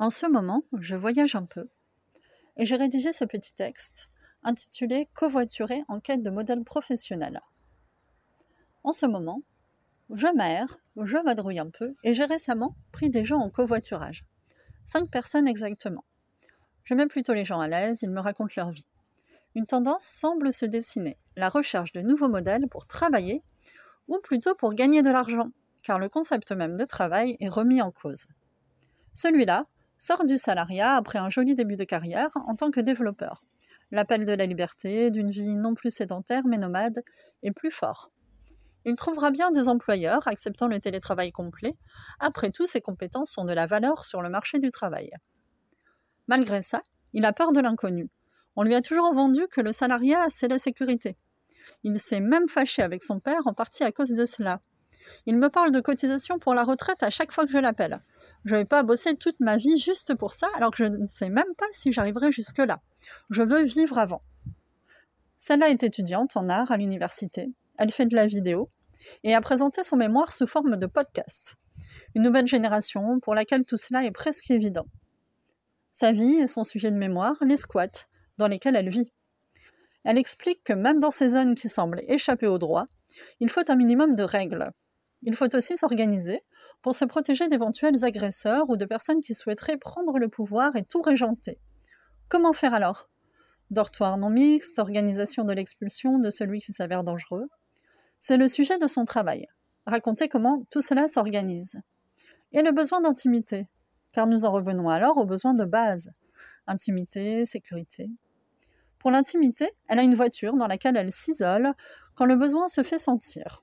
En ce moment, je voyage un peu et j'ai rédigé ce petit texte intitulé Covoiturer en quête de modèles professionnels. En ce moment, je m'aère, je vadrouille un peu et j'ai récemment pris des gens en covoiturage. Cinq personnes exactement. Je mets plutôt les gens à l'aise, ils me racontent leur vie. Une tendance semble se dessiner, la recherche de nouveaux modèles pour travailler ou plutôt pour gagner de l'argent, car le concept même de travail est remis en cause. Celui-là sort du salariat après un joli début de carrière en tant que développeur. L'appel de la liberté, d'une vie non plus sédentaire mais nomade, est plus fort. Il trouvera bien des employeurs acceptant le télétravail complet. Après tout, ses compétences ont de la valeur sur le marché du travail. Malgré ça, il a peur de l'inconnu. On lui a toujours vendu que le salariat, c'est la sécurité. Il s'est même fâché avec son père en partie à cause de cela. Il me parle de cotisation pour la retraite à chaque fois que je l'appelle. Je ne vais pas bosser toute ma vie juste pour ça, alors que je ne sais même pas si j'arriverai jusque-là. Je veux vivre avant. Celle-là est étudiante en art à l'université. Elle fait de la vidéo et a présenté son mémoire sous forme de podcast. Une nouvelle génération pour laquelle tout cela est presque évident. Sa vie et son sujet de mémoire, les squats, dans lesquels elle vit. Elle explique que même dans ces zones qui semblent échapper au droit, il faut un minimum de règles. Il faut aussi s'organiser pour se protéger d'éventuels agresseurs ou de personnes qui souhaiteraient prendre le pouvoir et tout régenter. Comment faire alors? Dortoir non mixte, organisation de l'expulsion de celui qui s'avère dangereux? C'est le sujet de son travail. Raconter comment tout cela s'organise. Et le besoin d'intimité, car nous en revenons alors aux besoins de base. Intimité, sécurité. Pour l'intimité, elle a une voiture dans laquelle elle s'isole quand le besoin se fait sentir.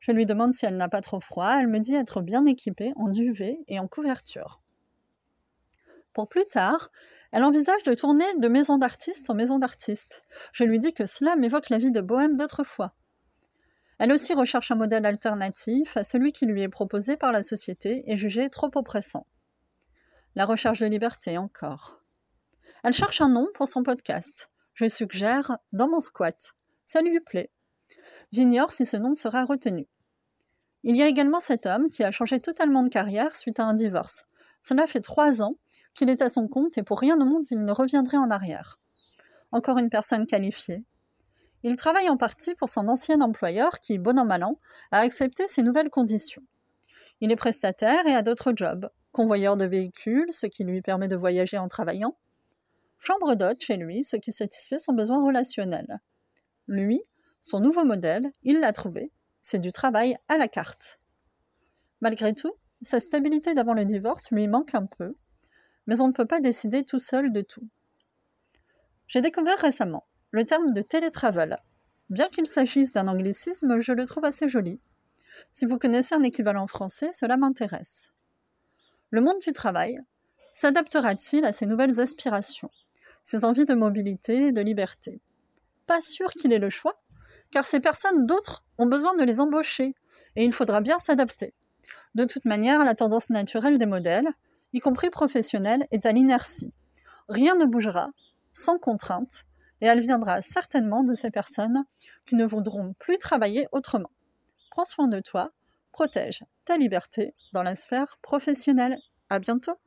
Je lui demande si elle n'a pas trop froid, elle me dit être bien équipée en duvet et en couverture. Pour plus tard, elle envisage de tourner de maison d'artiste en maison d'artiste. Je lui dis que cela m'évoque la vie de bohème d'autrefois. Elle aussi recherche un modèle alternatif à celui qui lui est proposé par la société et jugé trop oppressant. La recherche de liberté encore. Elle cherche un nom pour son podcast. Je suggère Dans mon squat. Ça lui plaît. J'ignore si ce nom sera retenu. Il y a également cet homme qui a changé totalement de carrière suite à un divorce. Cela fait trois ans qu'il est à son compte et pour rien au monde il ne reviendrait en arrière. Encore une personne qualifiée. Il travaille en partie pour son ancien employeur qui, bon an mal an, a accepté ses nouvelles conditions. Il est prestataire et a d'autres jobs, convoyeur de véhicules, ce qui lui permet de voyager en travaillant, chambre d'hôte chez lui, ce qui satisfait son besoin relationnel. Lui, son nouveau modèle, il l'a trouvé, c'est du travail à la carte. Malgré tout, sa stabilité d'avant le divorce lui manque un peu, mais on ne peut pas décider tout seul de tout. J'ai découvert récemment le terme de télétravel. Bien qu'il s'agisse d'un anglicisme, je le trouve assez joli. Si vous connaissez un équivalent français, cela m'intéresse. Le monde du travail s'adaptera-t-il à ces nouvelles aspirations, ces envies de mobilité et de liberté? Pas sûr qu'il ait le choix, car ces personnes d'autres ont besoin de les embaucher, et il faudra bien s'adapter. De toute manière, la tendance naturelle des modèles, y compris professionnels, est à l'inertie. Rien ne bougera, sans contrainte, et elle viendra certainement de ces personnes qui ne voudront plus travailler autrement. Prends soin de toi, protège ta liberté dans la sphère professionnelle. À bientôt!